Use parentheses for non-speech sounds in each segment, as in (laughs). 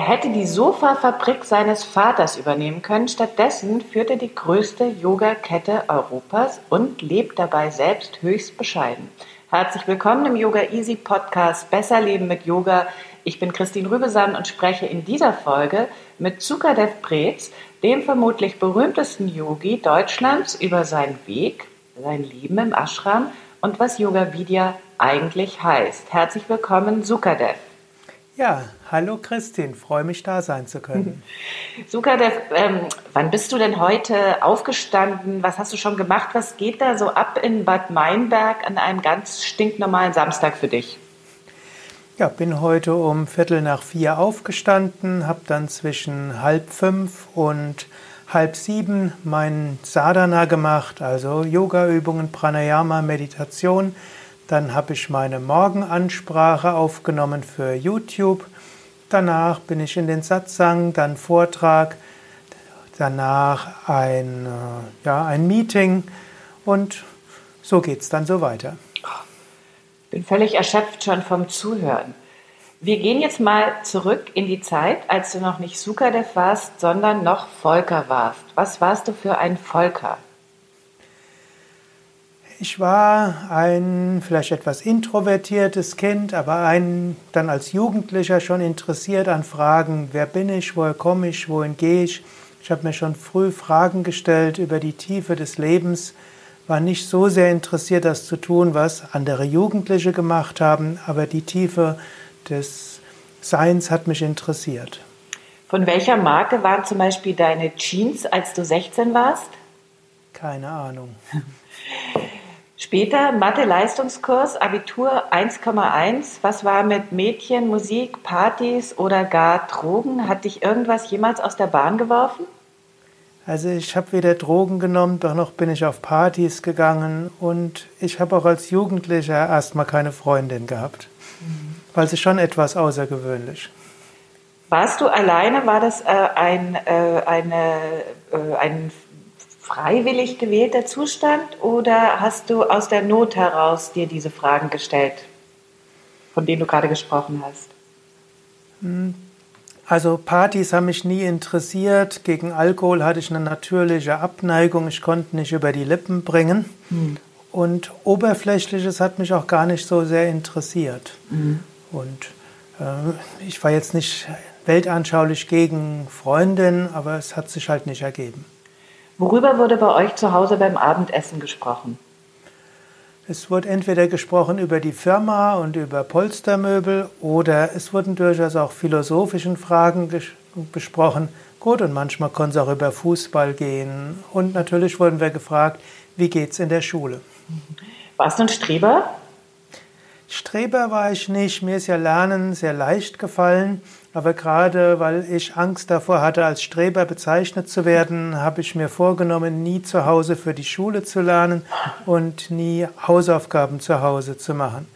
Er hätte die Sofafabrik seines Vaters übernehmen können. Stattdessen führt er die größte Yoga-Kette Europas und lebt dabei selbst höchst bescheiden. Herzlich willkommen im Yoga Easy Podcast Besser Leben mit Yoga. Ich bin Christine Rübesan und spreche in dieser Folge mit Zukadev Preetz, dem vermutlich berühmtesten Yogi Deutschlands, über seinen Weg, sein Leben im Ashram und was Yoga Vidya eigentlich heißt. Herzlich willkommen, Sukadev. Ja, hallo Christine, freue mich da sein zu können. (laughs) Sukadev, ähm, wann bist du denn heute aufgestanden? Was hast du schon gemacht? Was geht da so ab in Bad Meinberg an einem ganz stinknormalen Samstag für dich? Ja, bin heute um Viertel nach vier aufgestanden, habe dann zwischen halb fünf und halb sieben meinen Sadhana gemacht, also Yoga-Übungen, Pranayama, Meditation. Dann habe ich meine Morgenansprache aufgenommen für YouTube. Danach bin ich in den Satsang, dann Vortrag, danach ein, äh, ja, ein Meeting und so geht es dann so weiter. Bin völlig erschöpft schon vom Zuhören. Wir gehen jetzt mal zurück in die Zeit, als du noch nicht Sukadev warst, sondern noch Volker warst. Was warst du für ein Volker? Ich war ein vielleicht etwas introvertiertes Kind, aber ein, dann als Jugendlicher schon interessiert an Fragen, wer bin ich, woher komme ich, wohin gehe ich. Ich habe mir schon früh Fragen gestellt über die Tiefe des Lebens, war nicht so sehr interessiert, das zu tun, was andere Jugendliche gemacht haben, aber die Tiefe des Seins hat mich interessiert. Von welcher Marke waren zum Beispiel deine Jeans, als du 16 warst? Keine Ahnung. (laughs) Später Mathe-Leistungskurs, Abitur 1,1. Was war mit Mädchen, Musik, Partys oder gar Drogen? Hat dich irgendwas jemals aus der Bahn geworfen? Also ich habe weder Drogen genommen, doch noch bin ich auf Partys gegangen und ich habe auch als Jugendlicher erstmal keine Freundin gehabt, mhm. weil es schon etwas außergewöhnlich. Warst du alleine? War das äh, ein, äh, eine, äh, ein freiwillig gewählter Zustand oder hast du aus der Not heraus dir diese Fragen gestellt, von denen du gerade gesprochen hast? Hm. Also Partys haben mich nie interessiert. Gegen Alkohol hatte ich eine natürliche Abneigung. Ich konnte nicht über die Lippen bringen. Mhm. Und Oberflächliches hat mich auch gar nicht so sehr interessiert. Mhm. Und äh, ich war jetzt nicht weltanschaulich gegen Freundinnen, aber es hat sich halt nicht ergeben. Worüber wurde bei euch zu Hause beim Abendessen gesprochen? Es wurde entweder gesprochen über die Firma und über Polstermöbel oder es wurden durchaus auch philosophische Fragen besprochen. Gut, und manchmal konnte es auch über Fußball gehen. Und natürlich wurden wir gefragt, wie geht es in der Schule? Warst du ein Streber? Streber war ich nicht. Mir ist ja Lernen sehr leicht gefallen. Aber gerade weil ich Angst davor hatte, als Streber bezeichnet zu werden, habe ich mir vorgenommen, nie zu Hause für die Schule zu lernen und nie Hausaufgaben zu Hause zu machen.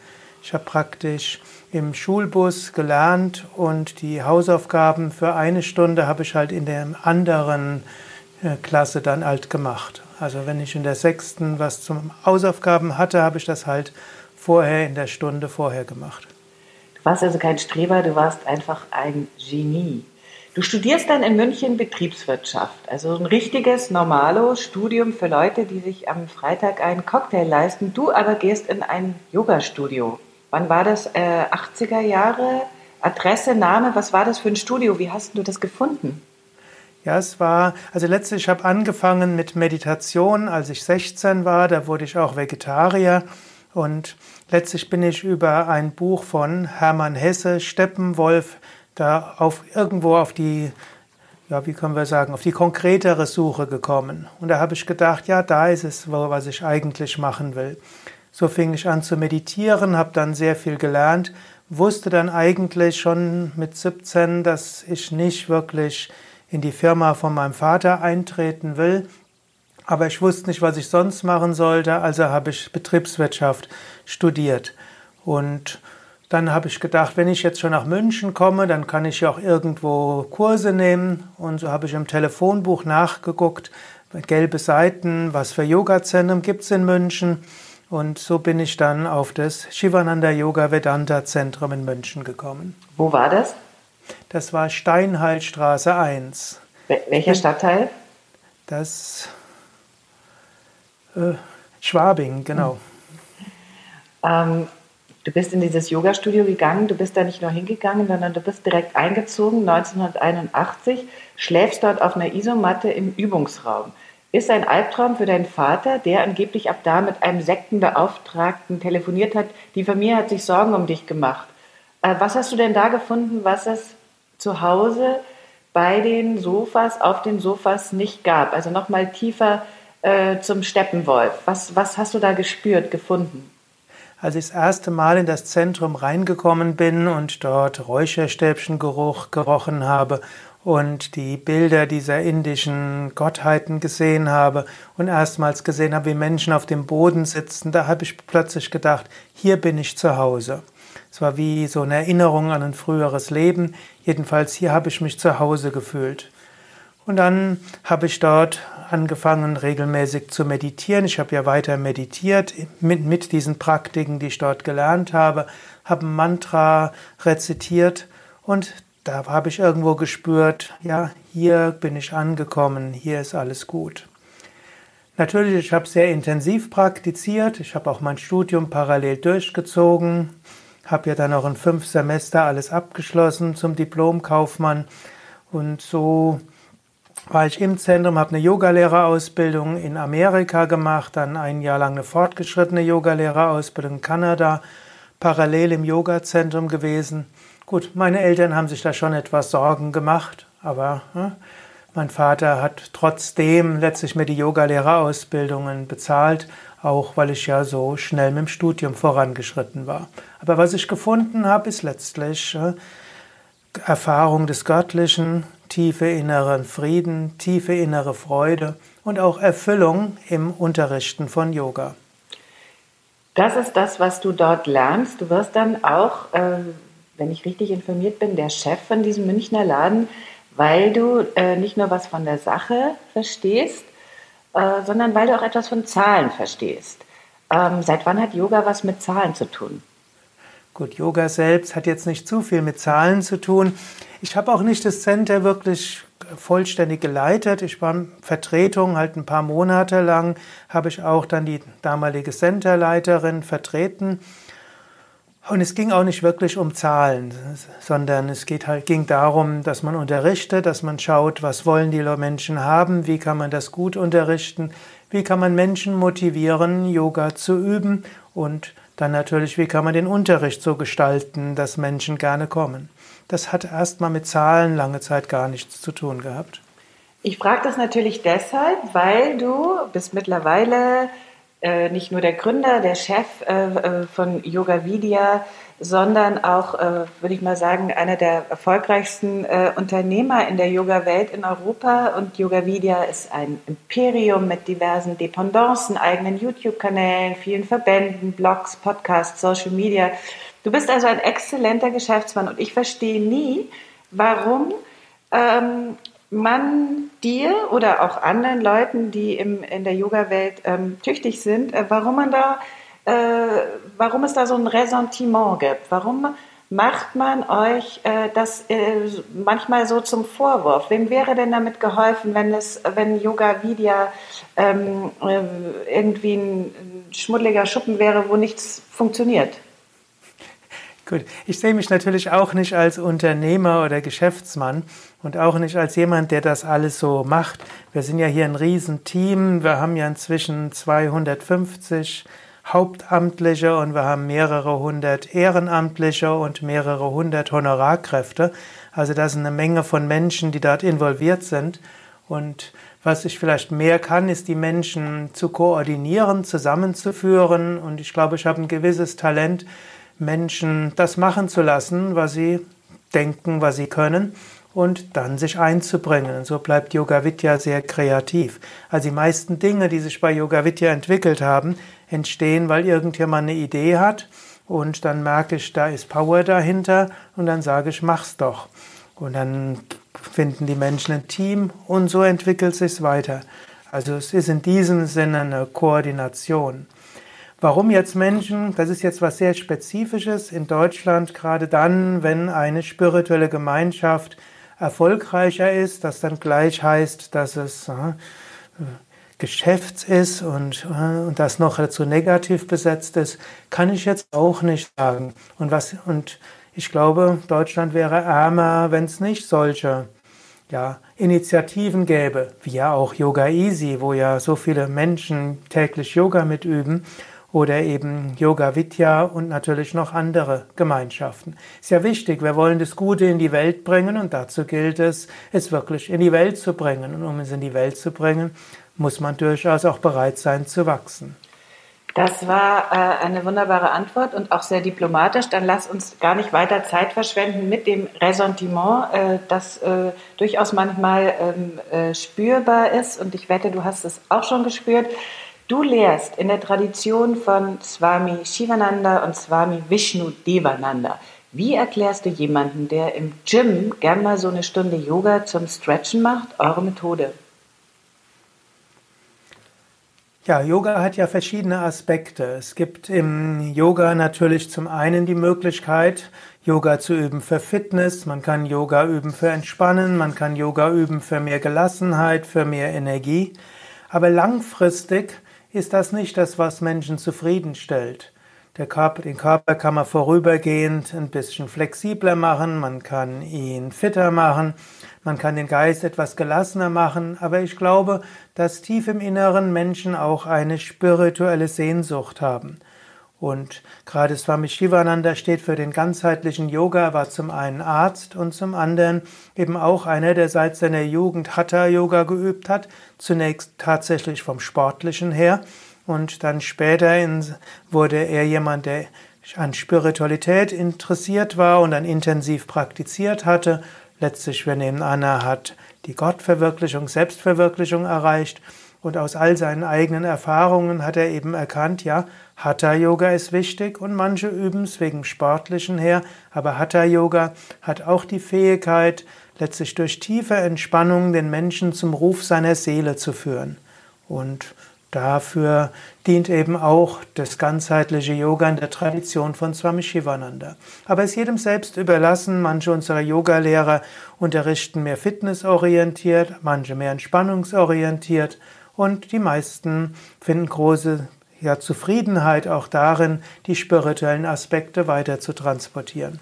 Ich habe praktisch im Schulbus gelernt und die Hausaufgaben für eine Stunde habe ich halt in der anderen äh, Klasse dann halt gemacht. Also wenn ich in der sechsten was zum Hausaufgaben hatte, habe ich das halt vorher in der Stunde vorher gemacht. Warst also kein Streber, du warst einfach ein Genie. Du studierst dann in München Betriebswirtschaft, also ein richtiges, normales Studium für Leute, die sich am Freitag einen Cocktail leisten. Du aber gehst in ein Yoga-Studio. Wann war das? Äh, 80er Jahre? Adresse, Name, was war das für ein Studio? Wie hast du das gefunden? Ja, es war, also letztlich, ich habe angefangen mit Meditation, als ich 16 war, da wurde ich auch Vegetarier und letztlich bin ich über ein Buch von Hermann Hesse, Steppenwolf, da auf irgendwo auf die ja, wie können wir sagen, auf die konkretere Suche gekommen. Und da habe ich gedacht, ja, da ist es, was ich eigentlich machen will. So fing ich an zu meditieren, habe dann sehr viel gelernt, wusste dann eigentlich schon mit 17, dass ich nicht wirklich in die Firma von meinem Vater eintreten will, aber ich wusste nicht, was ich sonst machen sollte, also habe ich Betriebswirtschaft studiert. Und dann habe ich gedacht, wenn ich jetzt schon nach München komme, dann kann ich ja auch irgendwo Kurse nehmen. Und so habe ich im Telefonbuch nachgeguckt, gelbe Seiten, was für Yoga-Zentren gibt es in München. Und so bin ich dann auf das Shivananda Yoga Vedanta Zentrum in München gekommen. Wo war das? Das war Steinheilstraße 1. Welcher Stadtteil? Das äh, Schwabing, genau. Ähm, du bist in dieses Yoga-Studio gegangen, du bist da nicht nur hingegangen, sondern du bist direkt eingezogen, 1981, schläfst dort auf einer Isomatte im Übungsraum. Ist ein Albtraum für deinen Vater, der angeblich ab da mit einem Sektenbeauftragten telefoniert hat. Die Familie hat sich Sorgen um dich gemacht. Äh, was hast du denn da gefunden, was es zu Hause bei den Sofas, auf den Sofas nicht gab? Also nochmal tiefer äh, zum Steppenwolf? Was, was hast du da gespürt, gefunden? Als ich das erste Mal in das Zentrum reingekommen bin und dort Räucherstäbchengeruch gerochen habe und die Bilder dieser indischen Gottheiten gesehen habe und erstmals gesehen habe, wie Menschen auf dem Boden sitzen, da habe ich plötzlich gedacht, hier bin ich zu Hause. Es war wie so eine Erinnerung an ein früheres Leben. Jedenfalls hier habe ich mich zu Hause gefühlt. Und dann habe ich dort angefangen, regelmäßig zu meditieren. Ich habe ja weiter meditiert mit, mit diesen Praktiken, die ich dort gelernt habe, habe ein Mantra rezitiert und da habe ich irgendwo gespürt, ja, hier bin ich angekommen, hier ist alles gut. Natürlich, ich habe sehr intensiv praktiziert, ich habe auch mein Studium parallel durchgezogen, habe ja dann auch in fünf Semester alles abgeschlossen zum Diplomkaufmann und so war ich im Zentrum, habe eine Yogalehrerausbildung in Amerika gemacht, dann ein Jahr lang eine fortgeschrittene Yogalehrerausbildung in Kanada, parallel im Yogazentrum gewesen. Gut, meine Eltern haben sich da schon etwas Sorgen gemacht, aber äh, mein Vater hat trotzdem letztlich mir die Yogalehrerausbildungen bezahlt, auch weil ich ja so schnell mit dem Studium vorangeschritten war. Aber was ich gefunden habe, ist letztlich äh, Erfahrung des Göttlichen, tiefe inneren Frieden, tiefe innere Freude und auch Erfüllung im Unterrichten von Yoga. Das ist das, was du dort lernst. Du wirst dann auch, äh, wenn ich richtig informiert bin, der Chef von diesem Münchner Laden, weil du äh, nicht nur was von der Sache verstehst, äh, sondern weil du auch etwas von Zahlen verstehst. Ähm, seit wann hat Yoga was mit Zahlen zu tun? Gut, Yoga selbst hat jetzt nicht zu viel mit Zahlen zu tun. Ich habe auch nicht das Center wirklich vollständig geleitet. Ich war in Vertretung halt ein paar Monate lang, habe ich auch dann die damalige Centerleiterin vertreten. Und es ging auch nicht wirklich um Zahlen, sondern es geht halt, ging darum, dass man unterrichtet, dass man schaut, was wollen die Menschen haben, wie kann man das gut unterrichten, wie kann man Menschen motivieren, Yoga zu üben und dann natürlich, wie kann man den Unterricht so gestalten, dass Menschen gerne kommen. Das hat erstmal mit Zahlen lange Zeit gar nichts zu tun gehabt. Ich frage das natürlich deshalb, weil du bist mittlerweile äh, nicht nur der Gründer, der Chef äh, äh von Yoga Vidya, sondern auch, äh, würde ich mal sagen, einer der erfolgreichsten äh, Unternehmer in der Yoga-Welt in Europa. Und Yoga Vidya ist ein Imperium mit diversen Dependancen, eigenen YouTube-Kanälen, vielen Verbänden, Blogs, Podcasts, Social Media. Du bist also ein exzellenter Geschäftsmann und ich verstehe nie, warum ähm, man dir oder auch anderen Leuten, die im, in der Yoga-Welt ähm, tüchtig sind, äh, warum man da äh, warum es da so ein Ressentiment gibt. Warum macht man euch äh, das äh, manchmal so zum Vorwurf? Wem wäre denn damit geholfen, wenn es, wenn Yoga Vidya ähm, äh, irgendwie ein schmuddeliger Schuppen wäre, wo nichts funktioniert? Gut, ich sehe mich natürlich auch nicht als Unternehmer oder Geschäftsmann und auch nicht als jemand, der das alles so macht. Wir sind ja hier ein Riesenteam. Wir haben ja inzwischen 250 Hauptamtliche und wir haben mehrere hundert Ehrenamtliche und mehrere hundert Honorarkräfte. Also da sind eine Menge von Menschen, die dort involviert sind. Und was ich vielleicht mehr kann, ist die Menschen zu koordinieren, zusammenzuführen. Und ich glaube, ich habe ein gewisses Talent, Menschen das machen zu lassen, was sie denken, was sie können und dann sich einzubringen. Und so bleibt Yoga Vidya sehr kreativ. Also die meisten Dinge, die sich bei Yoga Vidya entwickelt haben, entstehen, weil irgendjemand eine Idee hat und dann merke ich, da ist Power dahinter und dann sage ich, mach's doch. Und dann finden die Menschen ein Team und so entwickelt sich's weiter. Also es ist in diesem Sinne eine Koordination. Warum jetzt Menschen? Das ist jetzt was sehr Spezifisches in Deutschland, gerade dann, wenn eine spirituelle Gemeinschaft erfolgreicher ist, das dann gleich heißt, dass es äh, Geschäfts ist und, äh, und das noch dazu negativ besetzt ist, kann ich jetzt auch nicht sagen. Und, was, und ich glaube, Deutschland wäre ärmer, wenn es nicht solche ja, Initiativen gäbe, wie ja auch Yoga Easy, wo ja so viele Menschen täglich Yoga mitüben oder eben Yoga Vidya und natürlich noch andere Gemeinschaften. Ist ja wichtig, wir wollen das Gute in die Welt bringen und dazu gilt es, es wirklich in die Welt zu bringen. Und um es in die Welt zu bringen, muss man durchaus auch bereit sein zu wachsen. Das war äh, eine wunderbare Antwort und auch sehr diplomatisch. Dann lass uns gar nicht weiter Zeit verschwenden mit dem Ressentiment, äh, das äh, durchaus manchmal ähm, äh, spürbar ist. Und ich wette, du hast es auch schon gespürt. Du lehrst in der Tradition von Swami Shivananda und Swami Vishnu Devananda. Wie erklärst du jemanden, der im Gym gern mal so eine Stunde Yoga zum Stretchen macht, eure Methode? Ja, Yoga hat ja verschiedene Aspekte. Es gibt im Yoga natürlich zum einen die Möglichkeit, Yoga zu üben für Fitness, man kann Yoga üben für Entspannen, man kann Yoga üben für mehr Gelassenheit, für mehr Energie. Aber langfristig ist das nicht das, was Menschen zufriedenstellt. Der Körper, den Körper kann man vorübergehend ein bisschen flexibler machen, man kann ihn fitter machen, man kann den Geist etwas gelassener machen, aber ich glaube, dass tief im Inneren Menschen auch eine spirituelle Sehnsucht haben. Und gerade Swami Shivananda steht für den ganzheitlichen Yoga, war zum einen Arzt und zum anderen eben auch einer, der seit seiner Jugend Hatha-Yoga geübt hat, zunächst tatsächlich vom Sportlichen her und dann später wurde er jemand, der an Spiritualität interessiert war und dann intensiv praktiziert hatte. Letztlich, wir nehmen an, er hat die Gottverwirklichung, Selbstverwirklichung erreicht und aus all seinen eigenen Erfahrungen hat er eben erkannt, ja, Hatha-Yoga ist wichtig und manche üben es wegen Sportlichen her, aber Hatha-Yoga hat auch die Fähigkeit, letztlich durch tiefe Entspannung den Menschen zum Ruf seiner Seele zu führen. Und dafür dient eben auch das ganzheitliche Yoga in der Tradition von Swami Shivananda. Aber es ist jedem selbst überlassen. Manche unserer Yogalehrer unterrichten mehr fitnessorientiert, manche mehr entspannungsorientiert und die meisten finden große ja, Zufriedenheit auch darin, die spirituellen Aspekte weiter zu transportieren.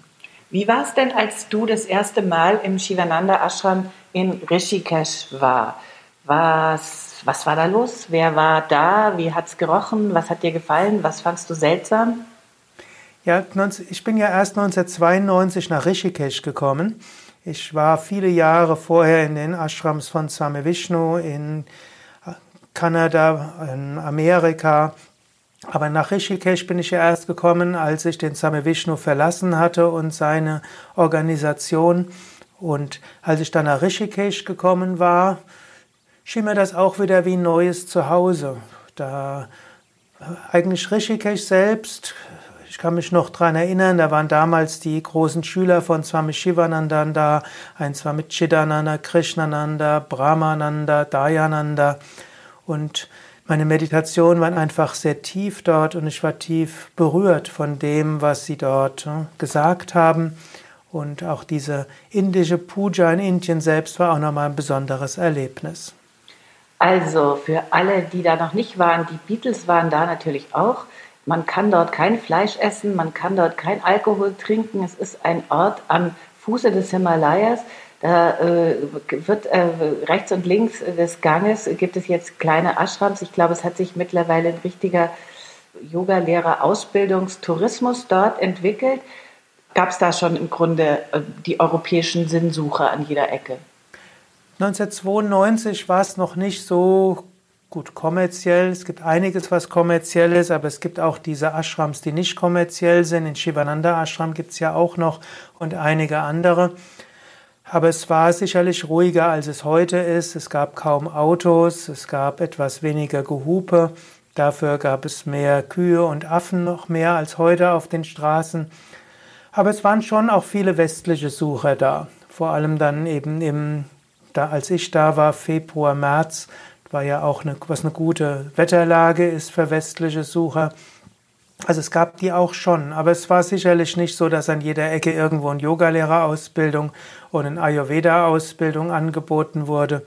Wie war es denn, als du das erste Mal im Shivananda Ashram in Rishikesh war? Was, was war da los? Wer war da? Wie hat es gerochen? Was hat dir gefallen? Was fandst du seltsam? Ja, ich bin ja erst 1992 nach Rishikesh gekommen. Ich war viele Jahre vorher in den Ashrams von Swami Vishnu in Kanada, in Amerika. Aber nach Rishikesh bin ich ja erst gekommen, als ich den Same Vishnu verlassen hatte und seine Organisation. Und als ich dann nach Rishikesh gekommen war, schien mir das auch wieder wie ein neues Zuhause. Da eigentlich Rishikesh selbst, ich kann mich noch dran erinnern, da waren damals die großen Schüler von Swami Shivananda da, ein Swami Chidananda, Krishnananda, Brahmananda, Dayananda. Und meine Meditationen waren einfach sehr tief dort und ich war tief berührt von dem, was sie dort hm, gesagt haben. Und auch diese indische Puja in Indien selbst war auch nochmal ein besonderes Erlebnis. Also für alle, die da noch nicht waren, die Beatles waren da natürlich auch. Man kann dort kein Fleisch essen, man kann dort kein Alkohol trinken. Es ist ein Ort am Fuße des Himalayas. Da äh, wird äh, rechts und links des Ganges gibt es jetzt kleine Ashrams. Ich glaube, es hat sich mittlerweile ein richtiger Yoga-Lehrer-Ausbildungstourismus dort entwickelt. gab es da schon im Grunde äh, die europäischen Sinnsucher an jeder Ecke? 1992 war es noch nicht so gut kommerziell. Es gibt einiges, was kommerziell ist, aber es gibt auch diese Ashrams, die nicht kommerziell sind. In Shivananda Ashram gibt es ja auch noch und einige andere. Aber es war sicherlich ruhiger, als es heute ist. Es gab kaum Autos, es gab etwas weniger Gehupe. Dafür gab es mehr Kühe und Affen noch mehr als heute auf den Straßen. Aber es waren schon auch viele westliche Sucher da. Vor allem dann eben im, da, als ich da war, Februar, März, war ja auch eine, was eine gute Wetterlage ist für westliche Sucher. Also es gab die auch schon, aber es war sicherlich nicht so, dass an jeder Ecke irgendwo eine Yogalehrerausbildung oder eine Ayurveda-Ausbildung angeboten wurde.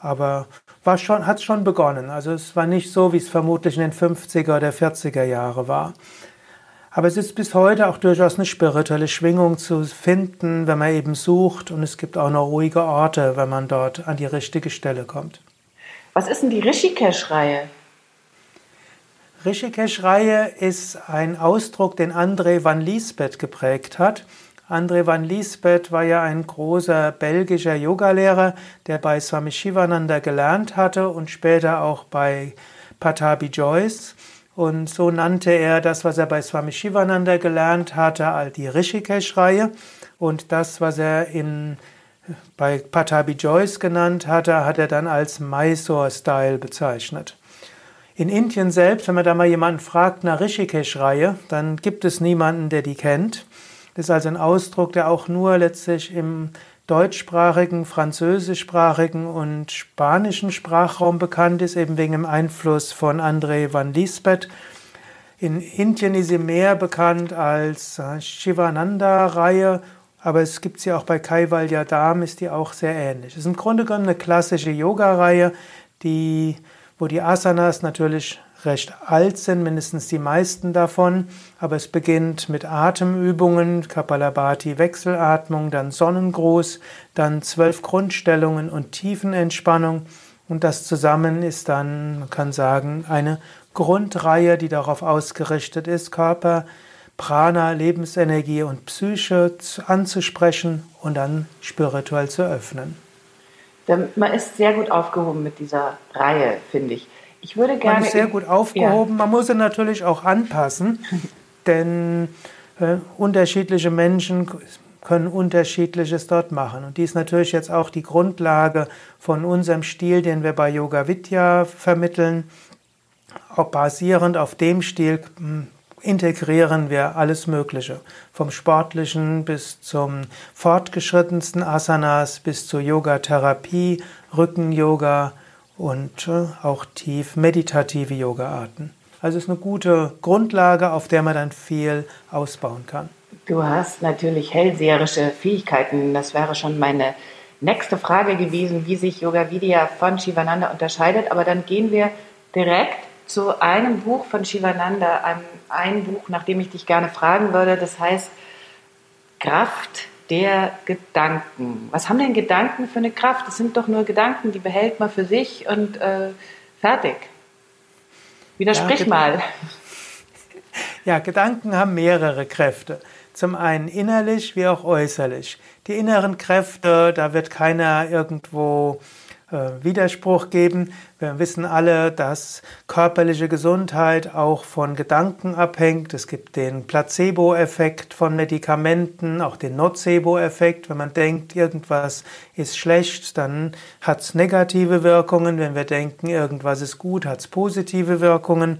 Aber war schon, hat schon begonnen. Also es war nicht so, wie es vermutlich in den 50er oder 40er Jahre war. Aber es ist bis heute auch durchaus eine spirituelle Schwingung zu finden, wenn man eben sucht. Und es gibt auch noch ruhige Orte, wenn man dort an die richtige Stelle kommt. Was ist denn die Rishikesh-Reihe? Rishikesh-Reihe ist ein Ausdruck, den André van Liesbeth geprägt hat. André van Liesbeth war ja ein großer belgischer Yogalehrer, der bei Swami Shivananda gelernt hatte und später auch bei Patabi Joyce. Und so nannte er das, was er bei Swami Shivananda gelernt hatte, die Rishikesh-Reihe. Und das, was er in bei Patabi Joyce genannt hatte, hat er dann als Mysore-Style bezeichnet. In Indien selbst, wenn man da mal jemanden fragt nach Rishikesh-Reihe, dann gibt es niemanden, der die kennt. Das ist also ein Ausdruck, der auch nur letztlich im deutschsprachigen, französischsprachigen und spanischen Sprachraum bekannt ist, eben wegen dem Einfluss von André van Lisbeth. In Indien ist sie mehr bekannt als Shivananda-Reihe aber es gibt sie auch bei Kaivalya Dham, ist die auch sehr ähnlich. Es ist im Grunde genommen eine klassische Yoga-Reihe, die, wo die Asanas natürlich recht alt sind, mindestens die meisten davon, aber es beginnt mit Atemübungen, Kapalabhati Wechselatmung, dann Sonnengruß, dann zwölf Grundstellungen und Tiefenentspannung und das zusammen ist dann, man kann sagen, eine Grundreihe, die darauf ausgerichtet ist, Körper, Prana, Lebensenergie und Psyche anzusprechen und dann spirituell zu öffnen. Man ist sehr gut aufgehoben mit dieser Reihe, finde ich. Ich würde gerne. Man ist sehr gut aufgehoben. Ja. Man muss sie natürlich auch anpassen, (laughs) denn äh, unterschiedliche Menschen können unterschiedliches dort machen. Und dies ist natürlich jetzt auch die Grundlage von unserem Stil, den wir bei Yoga Vidya vermitteln. Auch basierend auf dem Stil hm, integrieren wir alles Mögliche. Vom Sportlichen bis zum fortgeschrittensten Asanas, bis zur Yoga-Therapie, Rücken-Yoga und äh, auch tief meditative Yoga-Arten. Also es ist eine gute Grundlage, auf der man dann viel ausbauen kann. Du hast natürlich hellseherische Fähigkeiten. Das wäre schon meine nächste Frage gewesen, wie sich Yoga Vidya von Shivananda unterscheidet. Aber dann gehen wir direkt zu einem Buch von Shivananda, einem, ein Buch, nach dem ich dich gerne fragen würde. Das heißt Kraft der Gedanken. Was haben denn Gedanken für eine Kraft? Das sind doch nur Gedanken, die behält man für sich und äh, fertig. Widersprich ja, mal. Ja, Gedanken haben mehrere Kräfte. Zum einen innerlich wie auch äußerlich. Die inneren Kräfte, da wird keiner irgendwo Widerspruch geben. Wir wissen alle, dass körperliche Gesundheit auch von Gedanken abhängt. Es gibt den Placebo-Effekt von Medikamenten, auch den Nocebo-Effekt. Wenn man denkt, irgendwas ist schlecht, dann hat es negative Wirkungen. Wenn wir denken, irgendwas ist gut, hat es positive Wirkungen.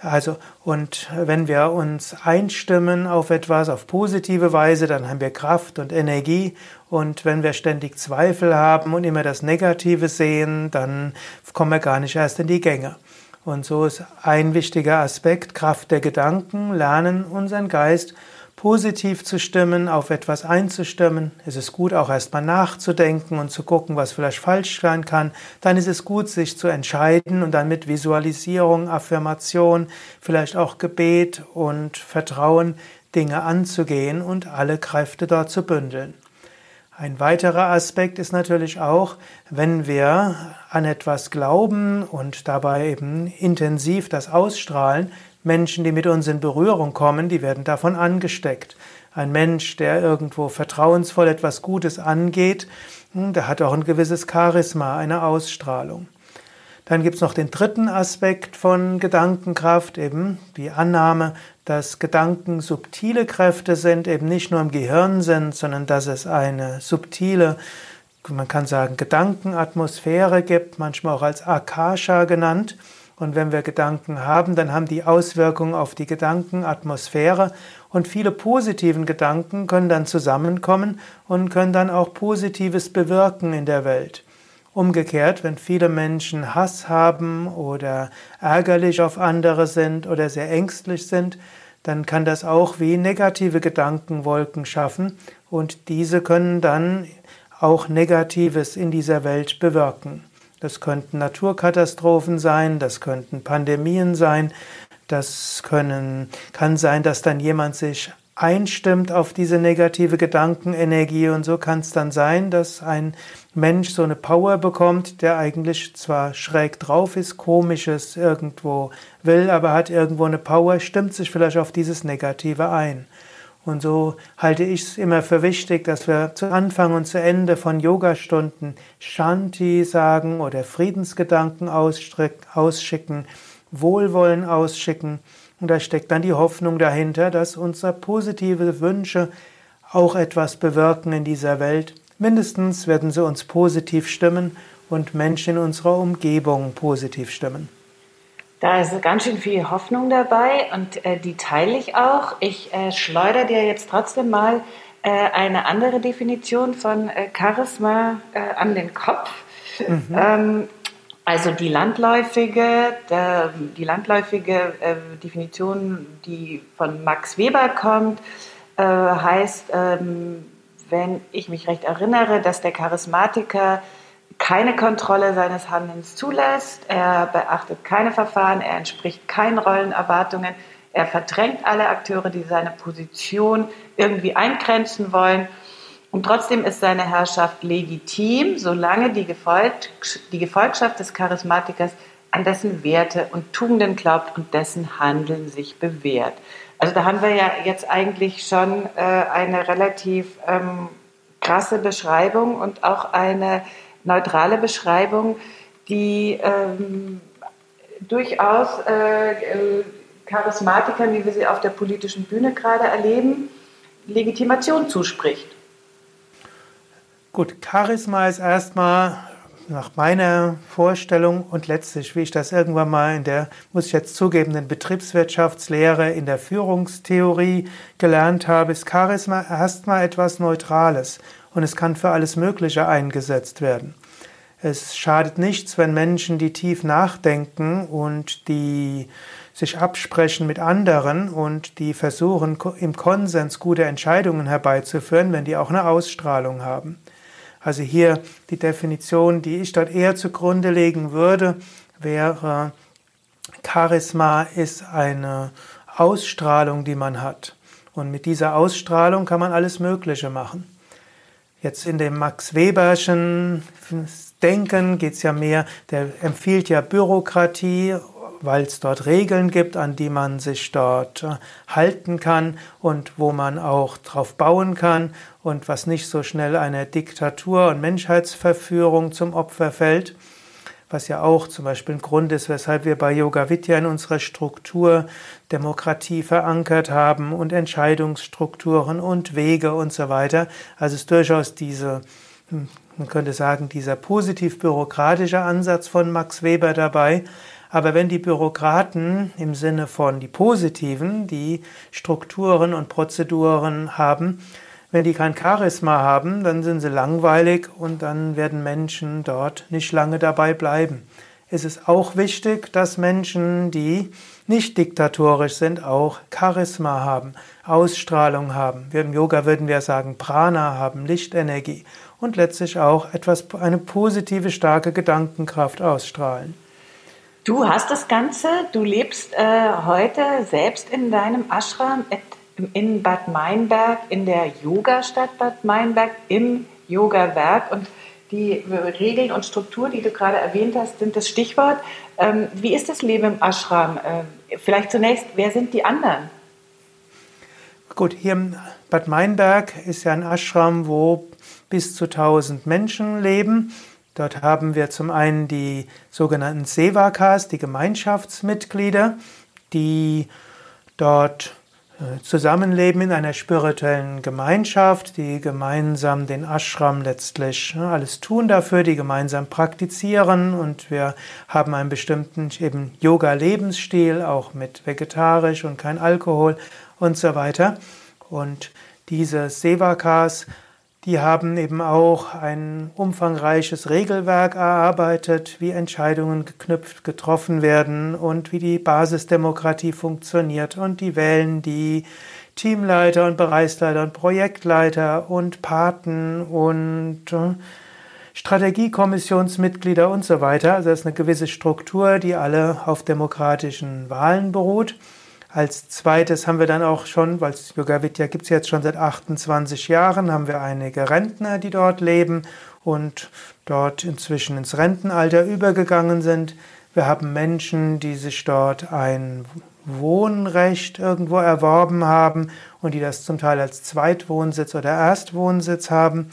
Also, und wenn wir uns einstimmen auf etwas auf positive Weise, dann haben wir Kraft und Energie. Und wenn wir ständig Zweifel haben und immer das Negative sehen, dann kommen wir gar nicht erst in die Gänge. Und so ist ein wichtiger Aspekt, Kraft der Gedanken, lernen unseren Geist positiv zu stimmen, auf etwas einzustimmen. Es ist gut, auch erstmal nachzudenken und zu gucken, was vielleicht falsch sein kann. Dann ist es gut, sich zu entscheiden und dann mit Visualisierung, Affirmation, vielleicht auch Gebet und Vertrauen Dinge anzugehen und alle Kräfte dort zu bündeln. Ein weiterer Aspekt ist natürlich auch, wenn wir an etwas glauben und dabei eben intensiv das ausstrahlen, Menschen, die mit uns in Berührung kommen, die werden davon angesteckt. Ein Mensch, der irgendwo vertrauensvoll etwas Gutes angeht, hm, der hat auch ein gewisses Charisma, eine Ausstrahlung. Dann gibt es noch den dritten Aspekt von Gedankenkraft, eben die Annahme, dass Gedanken subtile Kräfte sind, eben nicht nur im Gehirn sind, sondern dass es eine subtile, man kann sagen, Gedankenatmosphäre gibt, manchmal auch als Akasha genannt. Und wenn wir Gedanken haben, dann haben die Auswirkungen auf die Gedankenatmosphäre und viele positiven Gedanken können dann zusammenkommen und können dann auch Positives bewirken in der Welt. Umgekehrt, wenn viele Menschen Hass haben oder ärgerlich auf andere sind oder sehr ängstlich sind, dann kann das auch wie negative Gedankenwolken schaffen und diese können dann auch Negatives in dieser Welt bewirken. Das könnten Naturkatastrophen sein, das könnten Pandemien sein, das können, kann sein, dass dann jemand sich einstimmt auf diese negative Gedankenenergie und so kann es dann sein, dass ein Mensch so eine Power bekommt, der eigentlich zwar schräg drauf ist, komisches irgendwo will, aber hat irgendwo eine Power, stimmt sich vielleicht auf dieses Negative ein. Und so halte ich es immer für wichtig, dass wir zu Anfang und zu Ende von Yogastunden Shanti sagen oder Friedensgedanken ausschicken, Wohlwollen ausschicken. Und da steckt dann die Hoffnung dahinter, dass unsere positive Wünsche auch etwas bewirken in dieser Welt. Mindestens werden sie uns positiv stimmen und Menschen in unserer Umgebung positiv stimmen. Da ist ganz schön viel Hoffnung dabei und äh, die teile ich auch. Ich äh, schleudere dir jetzt trotzdem mal äh, eine andere Definition von äh, Charisma äh, an den Kopf. Mhm. Ähm, also die landläufige, der, die landläufige äh, Definition, die von Max Weber kommt, heißt, ähm, wenn ich mich recht erinnere, dass der Charismatiker keine Kontrolle seines Handelns zulässt, er beachtet keine Verfahren, er entspricht keinen Rollenerwartungen, er verdrängt alle Akteure, die seine Position irgendwie eingrenzen wollen. Und trotzdem ist seine Herrschaft legitim, solange die, Gefolg, die Gefolgschaft des Charismatikers an dessen Werte und Tugenden glaubt und dessen Handeln sich bewährt. Also da haben wir ja jetzt eigentlich schon äh, eine relativ ähm, krasse Beschreibung und auch eine neutrale Beschreibung, die ähm, durchaus äh, äh Charismatikern, wie wir sie auf der politischen Bühne gerade erleben, Legitimation zuspricht. Gut, Charisma ist erstmal nach meiner Vorstellung und letztlich, wie ich das irgendwann mal in der, muss ich jetzt zugeben, in Betriebswirtschaftslehre, in der Führungstheorie gelernt habe, ist Charisma erstmal etwas Neutrales und es kann für alles Mögliche eingesetzt werden. Es schadet nichts, wenn Menschen, die tief nachdenken und die sich absprechen mit anderen und die versuchen, im Konsens gute Entscheidungen herbeizuführen, wenn die auch eine Ausstrahlung haben. Also hier die Definition, die ich dort eher zugrunde legen würde, wäre, Charisma ist eine Ausstrahlung, die man hat. Und mit dieser Ausstrahlung kann man alles Mögliche machen. Jetzt in dem Max Weberschen Denken geht es ja mehr, der empfiehlt ja Bürokratie weil es dort Regeln gibt, an die man sich dort äh, halten kann und wo man auch drauf bauen kann und was nicht so schnell einer Diktatur und Menschheitsverführung zum Opfer fällt, was ja auch zum Beispiel ein Grund ist, weshalb wir bei Yoga Vidya in unserer Struktur Demokratie verankert haben und Entscheidungsstrukturen und Wege und so weiter. Also es ist durchaus diese hm, man könnte sagen, dieser positiv-bürokratische Ansatz von Max Weber dabei, aber wenn die Bürokraten im Sinne von die positiven, die Strukturen und Prozeduren haben, wenn die kein Charisma haben, dann sind sie langweilig und dann werden Menschen dort nicht lange dabei bleiben. Es ist auch wichtig, dass Menschen, die nicht diktatorisch sind, auch Charisma haben, Ausstrahlung haben. Wir im Yoga würden wir sagen Prana haben, Lichtenergie und letztlich auch etwas, eine positive, starke Gedankenkraft ausstrahlen. Du hast das Ganze, du lebst äh, heute selbst in deinem Ashram in Bad Meinberg, in der Yoga-Stadt Bad Meinberg, im Yoga-Werk. Und Die Regeln und Struktur, die du gerade erwähnt hast, sind das Stichwort. Ähm, wie ist das Leben im Ashram? Ähm, vielleicht zunächst, wer sind die anderen? Gut, hier im Bad Meinberg ist ja ein Ashram, wo bis zu 1000 Menschen leben. Dort haben wir zum einen die sogenannten Sevakas, die Gemeinschaftsmitglieder, die dort zusammenleben in einer spirituellen Gemeinschaft, die gemeinsam den Ashram letztlich ne, alles tun dafür, die gemeinsam praktizieren und wir haben einen bestimmten eben Yoga-Lebensstil, auch mit vegetarisch und kein Alkohol und so weiter. Und diese Sevakas die haben eben auch ein umfangreiches Regelwerk erarbeitet, wie Entscheidungen geknüpft, getroffen werden und wie die Basisdemokratie funktioniert. Und die wählen die Teamleiter und Bereichsleiter und Projektleiter und Paten und äh, Strategiekommissionsmitglieder und so weiter. Also das ist eine gewisse Struktur, die alle auf demokratischen Wahlen beruht. Als zweites haben wir dann auch schon, weil Yoga Vidya gibt es jetzt schon seit 28 Jahren, haben wir einige Rentner, die dort leben und dort inzwischen ins Rentenalter übergegangen sind. Wir haben Menschen, die sich dort ein Wohnrecht irgendwo erworben haben und die das zum Teil als Zweitwohnsitz oder Erstwohnsitz haben.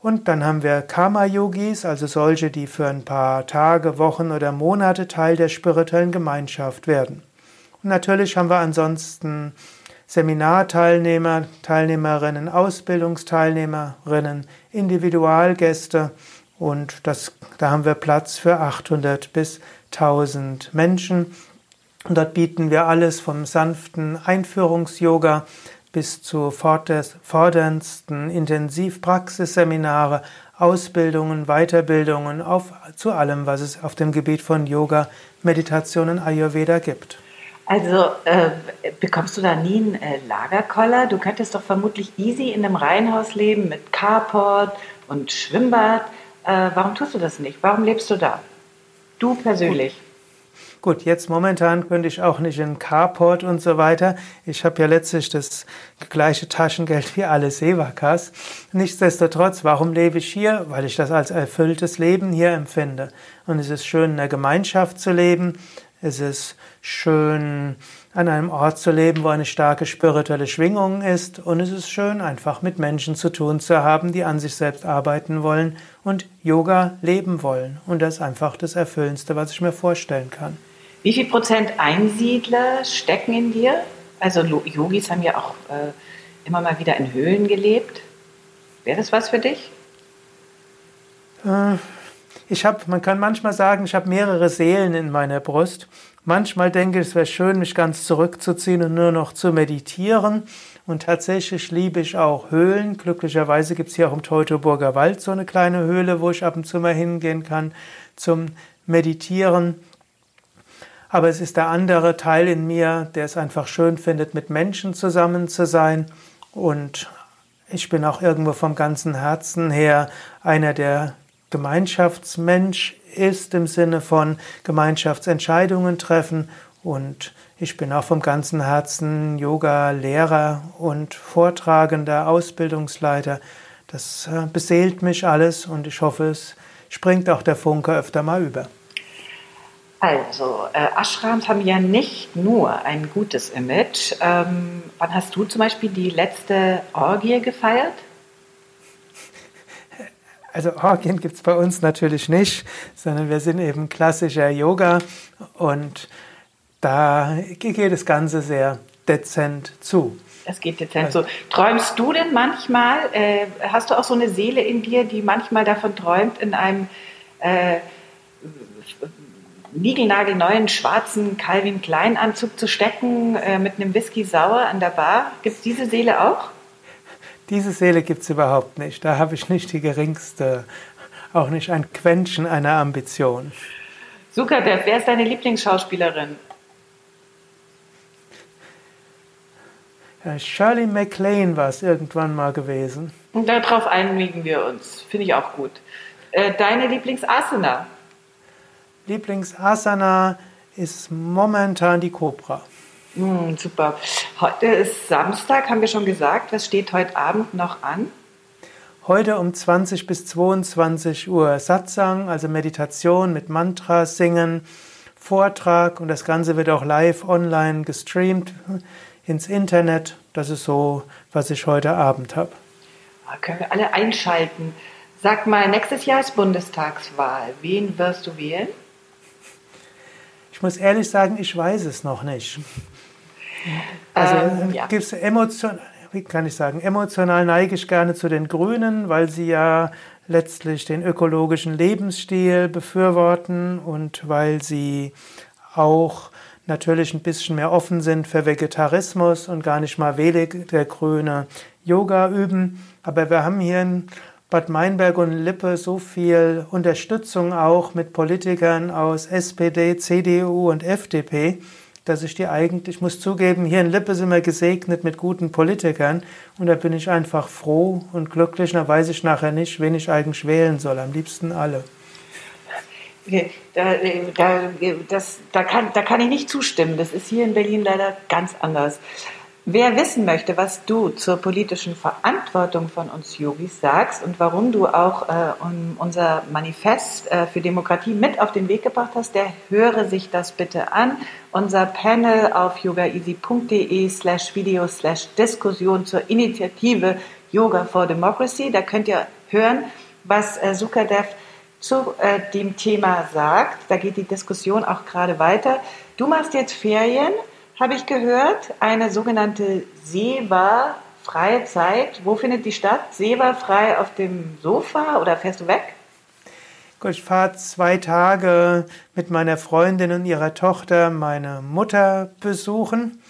Und dann haben wir Karma-Yogis, also solche, die für ein paar Tage, Wochen oder Monate Teil der spirituellen Gemeinschaft werden. Natürlich haben wir ansonsten Seminarteilnehmer, Teilnehmerinnen, Ausbildungsteilnehmerinnen, Individualgäste und das, da haben wir Platz für 800 bis 1000 Menschen. Und dort bieten wir alles vom sanften Einführungs-Yoga bis zu forderndsten Intensivpraxisseminare, Ausbildungen, Weiterbildungen, auf, zu allem, was es auf dem Gebiet von Yoga, Meditation und Ayurveda gibt. Also äh, bekommst du da nie einen äh, Lagerkoller? Du könntest doch vermutlich easy in einem Reihenhaus leben mit Carport und Schwimmbad. Äh, warum tust du das nicht? Warum lebst du da? Du persönlich. Gut, jetzt momentan könnte ich auch nicht in Carport und so weiter. Ich habe ja letztlich das gleiche Taschengeld wie alle Sevakas. Nichtsdestotrotz, warum lebe ich hier? Weil ich das als erfülltes Leben hier empfinde. Und es ist schön, in der Gemeinschaft zu leben. Es ist schön, an einem Ort zu leben, wo eine starke spirituelle Schwingung ist. Und es ist schön, einfach mit Menschen zu tun zu haben, die an sich selbst arbeiten wollen und Yoga leben wollen. Und das ist einfach das Erfüllendste, was ich mir vorstellen kann. Wie viel Prozent Einsiedler stecken in dir? Also Yogis haben ja auch äh, immer mal wieder in Höhlen gelebt. Wäre das was für dich? Äh, ich habe, man kann manchmal sagen, ich habe mehrere Seelen in meiner Brust. Manchmal denke ich, es wäre schön, mich ganz zurückzuziehen und nur noch zu meditieren. Und tatsächlich liebe ich auch Höhlen. Glücklicherweise gibt es hier auch im Teutoburger Wald so eine kleine Höhle, wo ich ab und zu mal hingehen kann zum Meditieren. Aber es ist der andere Teil in mir, der es einfach schön findet, mit Menschen zusammen zu sein. Und ich bin auch irgendwo vom ganzen Herzen her einer, der Gemeinschaftsmensch ist im Sinne von Gemeinschaftsentscheidungen treffen und ich bin auch vom ganzen Herzen Yoga-Lehrer und Vortragender, Ausbildungsleiter. Das äh, beseelt mich alles und ich hoffe, es springt auch der Funke öfter mal über. Also, äh, Ashrams haben ja nicht nur ein gutes Image. Ähm, wann hast du zum Beispiel die letzte Orgie gefeiert? Also Orgien gibt es bei uns natürlich nicht, sondern wir sind eben klassischer Yoga und da geht das Ganze sehr dezent zu. Es geht dezent zu. Träumst du denn manchmal, äh, hast du auch so eine Seele in dir, die manchmal davon träumt, in einem äh, niegelnagelneuen schwarzen Calvin Klein Anzug zu stecken, äh, mit einem Whisky sauer an der Bar? Gibt es diese Seele auch? Diese Seele gibt es überhaupt nicht. Da habe ich nicht die geringste, auch nicht ein Quäntchen einer Ambition. Zuckerdev, wer ist deine Lieblingsschauspielerin? Shirley MacLaine war es irgendwann mal gewesen. Und darauf einigen wir uns. Finde ich auch gut. Äh, deine Lieblingsasana? Lieblingsasana ist momentan die Cobra. Mm, super. Heute ist Samstag, haben wir schon gesagt. Was steht heute Abend noch an? Heute um 20 bis 22 Uhr Satsang, also Meditation mit Mantras singen, Vortrag und das Ganze wird auch live online gestreamt ins Internet. Das ist so, was ich heute Abend habe. Da können wir alle einschalten. Sag mal, nächstes Jahr ist Bundestagswahl. Wen wirst du wählen? Ich muss ehrlich sagen, ich weiß es noch nicht. Also ähm, ja. gibt es emotional, wie kann ich sagen, emotional neige ich gerne zu den Grünen, weil sie ja letztlich den ökologischen Lebensstil befürworten und weil sie auch natürlich ein bisschen mehr offen sind für Vegetarismus und gar nicht mal wenig der Grüne Yoga üben. Aber wir haben hier in Bad Meinberg und Lippe so viel Unterstützung auch mit Politikern aus SPD, CDU und FDP, dass ich die eigentlich, ich muss zugeben, hier in Lippe sind wir gesegnet mit guten Politikern und da bin ich einfach froh und glücklich. Da weiß ich nachher nicht, wen ich eigentlich wählen soll. Am liebsten alle. Da, da, das, da, kann, da kann ich nicht zustimmen. Das ist hier in Berlin leider ganz anders. Wer wissen möchte, was du zur politischen Verantwortung von uns Yogis sagst und warum du auch äh, unser Manifest äh, für Demokratie mit auf den Weg gebracht hast, der höre sich das bitte an. Unser Panel auf yogaeasy.de slash video slash Diskussion zur Initiative Yoga for Democracy. Da könnt ihr hören, was äh, Sukadev zu äh, dem Thema sagt. Da geht die Diskussion auch gerade weiter. Du machst jetzt Ferien habe ich gehört, eine sogenannte Seva freie Zeit. Wo findet die statt? Seva frei auf dem Sofa oder fährst du weg? Ich fahre zwei Tage mit meiner Freundin und ihrer Tochter meine Mutter besuchen.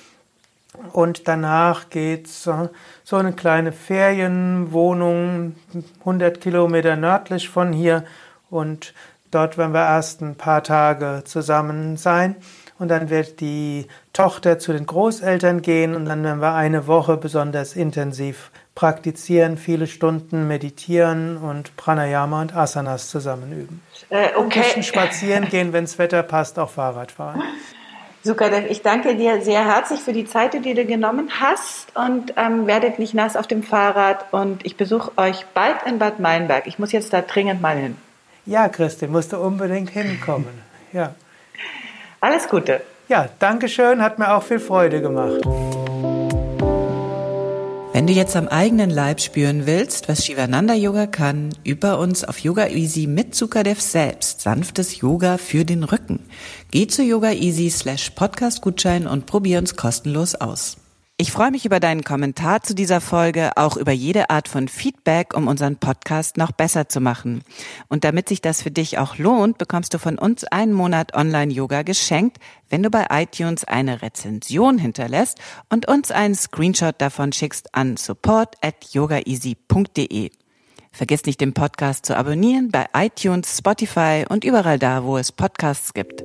Und danach geht es so eine kleine Ferienwohnung 100 Kilometer nördlich von hier. Und dort werden wir erst ein paar Tage zusammen sein und dann wird die Tochter zu den Großeltern gehen und dann werden wir eine Woche besonders intensiv praktizieren, viele Stunden meditieren und Pranayama und Asanas zusammen üben. Äh, okay. Spazieren gehen, wenn das Wetter passt, auch Fahrrad fahren. Sukadev, ich danke dir sehr herzlich für die Zeit, die du dir genommen hast und ähm, werdet nicht nass auf dem Fahrrad und ich besuche euch bald in Bad Meinberg. Ich muss jetzt da dringend mal hin. Ja, Christi, musst du unbedingt hinkommen. Ja. Alles Gute. Ja, danke schön, hat mir auch viel Freude gemacht. Wenn du jetzt am eigenen Leib spüren willst, was Shivananda Yoga kann, über uns auf Yoga Easy mit Sukadev selbst sanftes Yoga für den Rücken. Geh zu Yoga Easy slash Podcast Gutschein und probier uns kostenlos aus. Ich freue mich über deinen Kommentar zu dieser Folge, auch über jede Art von Feedback, um unseren Podcast noch besser zu machen. Und damit sich das für dich auch lohnt, bekommst du von uns einen Monat Online-Yoga geschenkt, wenn du bei iTunes eine Rezension hinterlässt und uns einen Screenshot davon schickst an support at yogaeasy.de. Vergiss nicht, den Podcast zu abonnieren bei iTunes, Spotify und überall da, wo es Podcasts gibt.